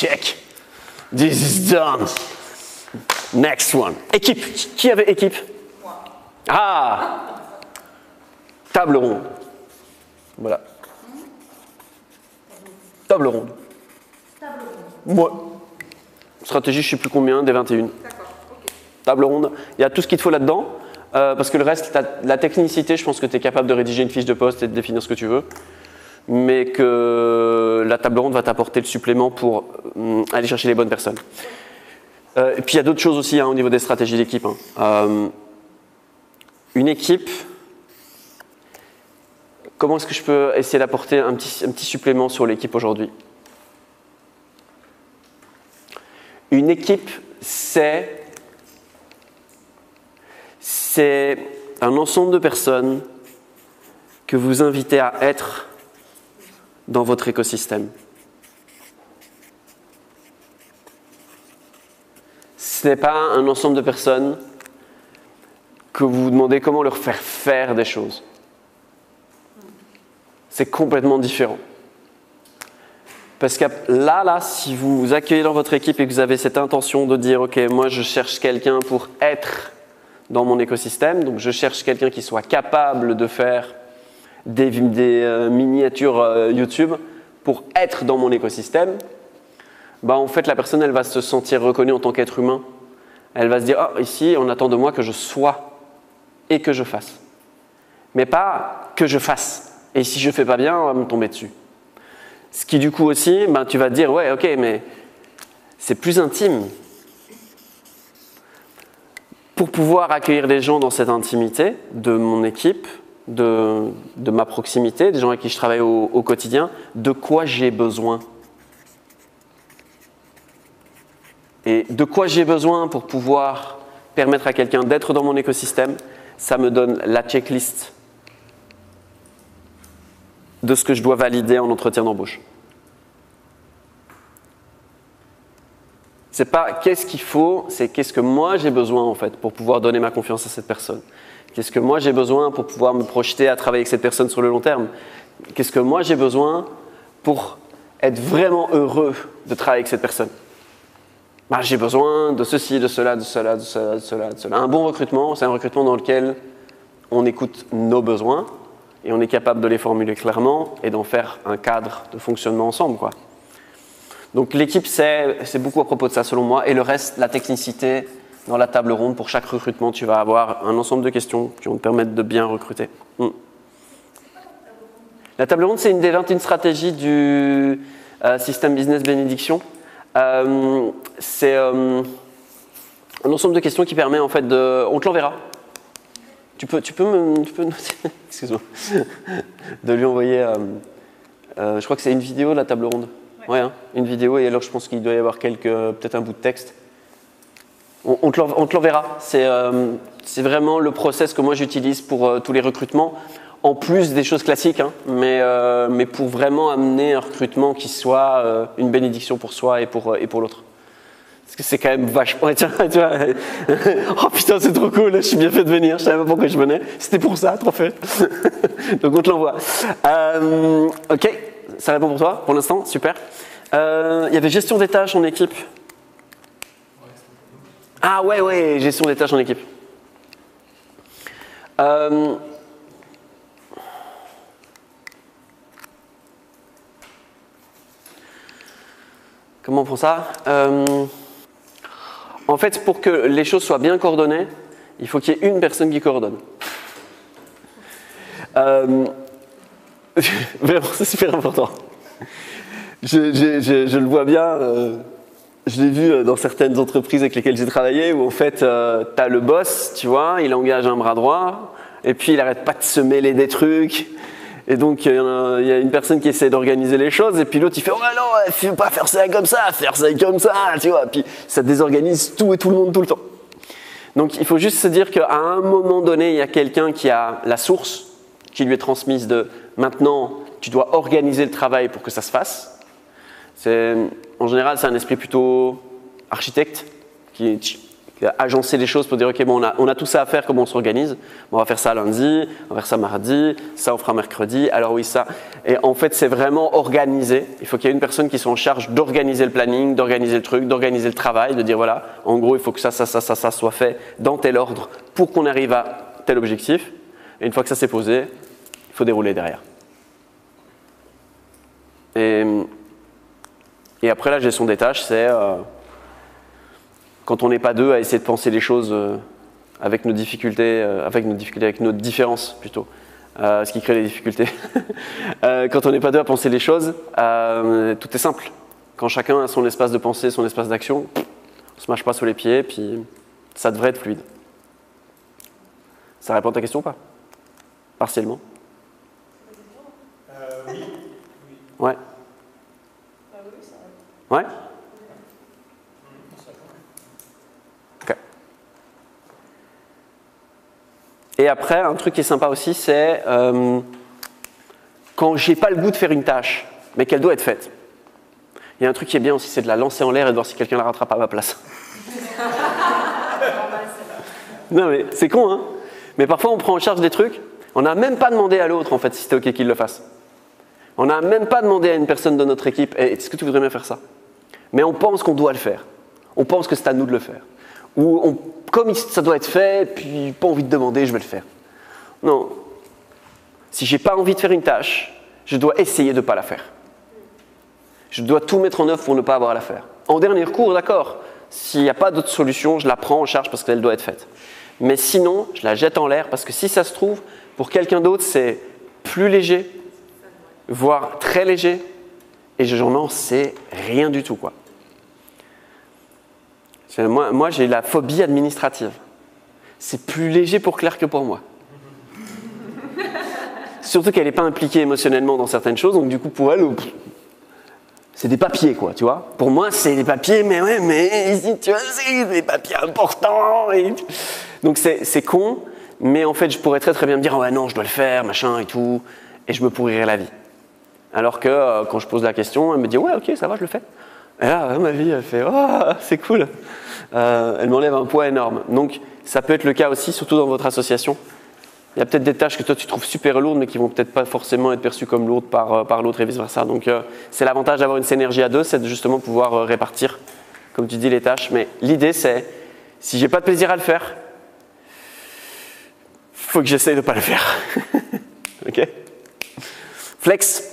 check. This is done. Next one. Équipe. Qui avait équipe? Moi. Ah Table ronde. Voilà. Table ronde. Table ronde. Moi. Stratégie, je sais plus combien, des 21. D'accord, ok. Table ronde. Il y a tout ce qu'il te faut là-dedans. Euh, parce que le reste, la technicité, je pense que tu es capable de rédiger une fiche de poste et de définir ce que tu veux. Mais que la table ronde va t'apporter le supplément pour hum, aller chercher les bonnes personnes. Euh, et puis il y a d'autres choses aussi hein, au niveau des stratégies d'équipe. hein. Euh, une équipe, comment est-ce que je peux essayer d'apporter un petit, un petit supplément sur l'équipe aujourd'hui? Une équipe, c'est c'est un ensemble de personnes que vous invitez à être dans votre écosystème. Ce n'est pas un ensemble de personnes que vous vous demandez comment leur faire faire des choses. C'est complètement différent. Parce que là, là, si vous vous accueillez dans votre équipe et que vous avez cette intention de dire, OK, moi je cherche quelqu'un pour être dans mon écosystème, donc je cherche quelqu'un qui soit capable de faire des, euh, miniatures euh, YouTube pour être dans mon écosystème, bah en fait la personne elle va se sentir reconnue en tant qu'être humain. Elle va se dire, oh, ici on attend de moi que je sois et que je fasse. Mais pas que je fasse. Et si je fais pas bien, on va me tomber dessus. Ce qui du coup aussi, ben, tu vas te dire, ouais, ok, mais c'est plus intime. Pour pouvoir accueillir des gens dans cette intimité de mon équipe, de, ma proximité, des gens avec qui je travaille au, au quotidien, de quoi j'ai besoin Et de quoi j'ai besoin pour pouvoir permettre à quelqu'un d'être dans mon écosystème, ça me donne la checklist de ce que je dois valider en entretien d'embauche. C'est pas qu'est-ce qu'il faut, c'est qu'est-ce que moi j'ai besoin en fait pour pouvoir donner ma confiance à cette personne. Qu'est-ce que moi j'ai besoin pour pouvoir me projeter à travailler avec cette personne sur le long terme? Qu'est-ce que moi j'ai besoin pour être vraiment heureux de travailler avec cette personne? Ben, j'ai besoin de ceci, de cela, de cela, de cela, de cela, de cela. Un bon recrutement, c'est un recrutement dans lequel on écoute nos besoins et on est capable de les formuler clairement et d'en faire un cadre de fonctionnement ensemble. Quoi. Donc l'équipe, c'est beaucoup à propos de ça selon moi. Et le reste, la technicité, dans la table ronde, pour chaque recrutement, tu vas avoir un ensemble de questions qui vont te permettre de bien recruter. Mm. La table ronde, c'est une des 21 stratégies du euh, système business bénédiction. Euh, c'est euh, un ensemble de questions qui permet en fait de. On te l'enverra. Tu peux, tu peux me. Tu peux noter- Excuse-moi. De lui envoyer. je crois que c'est une vidéo la table ronde. Ouais, hein, une vidéo, et alors je pense qu'il doit y avoir quelques. Peut-être un bout de texte. On, te l'enverra. C'est euh, c'est vraiment le process que moi j'utilise pour euh, tous les recrutements, en plus des choses classiques, hein, mais, euh, mais pour vraiment amener un recrutement qui soit une bénédiction pour soi et pour, l'autre. Parce que c'est quand même vachement. Oh putain, c'est trop cool, je suis bien fait de venir, je savais pas pourquoi je venais. C'était pour ça, trop fait. Donc on te l'envoie. Ok, ça répond pour toi pour l'instant, super. Il y avait gestion des tâches en équipe. Ah ouais, ouais, gestion des tâches en équipe. Euh, comment on prend ça? Euh, En fait, pour que les choses soient bien coordonnées, il faut qu'il y ait une personne qui coordonne. Euh, Vraiment, c'est super important. Je, le vois bien, euh, je l'ai vu euh, dans certaines entreprises avec lesquelles j'ai travaillé, où en fait, tu as le boss, tu vois, il engage un bras droit, et puis il arrête pas de se mêler des trucs. Et donc, il y, a- une personne qui essaie d'organiser les choses, et puis l'autre, il fait Oh non, il faut pas faire ça comme ça, faire ça comme ça, tu vois. Puis ça désorganise tout et tout le monde tout le temps. Donc, il faut juste se dire qu'à un moment donné, il y a quelqu'un qui a la source qui lui est transmise de maintenant, tu dois organiser le travail pour que ça se fasse. En général, c'est un esprit plutôt architecte qui, agencer les choses pour dire ok bon on a, a tout ça à faire comment on s'organise. On va faire ça lundi on va faire ça mardi ça on fera mercredi alors oui ça. Et en fait c'est vraiment organisé. Il faut qu'il y ait une personne qui soit en charge d'organiser le planning d'organiser le truc d'organiser le travail de dire voilà en gros il faut que ça ça ça ça ça soit fait dans tel ordre pour qu'on arrive à tel objectif. Et une fois que ça s'est posé il faut dérouler derrière. Et, et après la gestion des tâches c'est euh, quand on n'est pas deux à essayer de penser les choses euh, avec nos difficultés, euh, avec nos difficultés, avec nos différences plutôt, ce qui crée les difficultés. Quand on n'est pas deux à penser les choses, tout est simple. Quand chacun a son espace de pensée, son espace d'action, on se mâche pas sous les pieds, puis ça devrait être fluide. Ça répond à ta question ou pas? Partiellement? Oui. Ouais. Ouais Ok. Et après, un truc qui est sympa aussi, c'est euh, quand j'ai pas le goût de faire une tâche, mais qu'elle doit être faite. Il y a un truc qui est bien aussi, c'est de la lancer en l'air et de voir si quelqu'un la rattrape à ma place. non mais c'est con, hein Mais parfois on prend en charge des trucs, on n'a même pas demandé à l'autre en fait si c'était ok qu'il le fasse. On n'a même pas demandé à une personne de notre équipe, est-ce que tu voudrais bien faire ça? Mais on pense qu'on doit le faire. On pense que c'est à nous de le faire. Ou on- comme ça doit être fait, puis pas envie de demander, je vais le faire. Non. Si j'ai pas envie de faire une tâche, je dois essayer de ne pas la faire. Je dois tout mettre en œuvre pour ne pas avoir à la faire. En dernier recours, d'accord. S'il n'y a pas d'autre solution, je la prends en charge parce qu'elle doit être faite. Mais sinon, je la jette en l'air parce que si ça se trouve, pour quelqu'un d'autre, c'est plus léger, voire très léger, et j'en en sais rien du tout. Quoi. Moi, moi j'ai la phobie administrative. C'est plus léger pour Claire que pour moi. Surtout qu'elle n'est pas impliquée émotionnellement dans certaines choses, donc du coup pour elle, c'est des papiers quoi, tu vois. Pour moi c'est des papiers, mais ouais, mais ici tu vois, c'est des papiers importants. Donc c'est c'est con, mais en fait je pourrais très très bien me dire, Ah ouais non, je dois le faire, machin et tout, et je me pourrirais la vie. Alors que euh, quand je pose la question, elle me dit, ouais ok, ça va, je le fais. Et là, ma vie, elle fait, oh, c'est cool. Euh, elle m'enlève un poids énorme. Donc ça peut être le cas aussi, surtout dans votre association. Il y a peut-être des tâches que toi tu trouves super lourdes, mais qui vont peut-être pas forcément être perçues comme lourdes par, euh, par l'autre et vice versa. Donc c'est l'avantage d'avoir une synergie à deux, c'est de justement pouvoir répartir, comme tu dis, les tâches. Mais l'idée c'est, si j'ai pas de plaisir à le faire, faut que j'essaye de pas le faire. ok? Flex.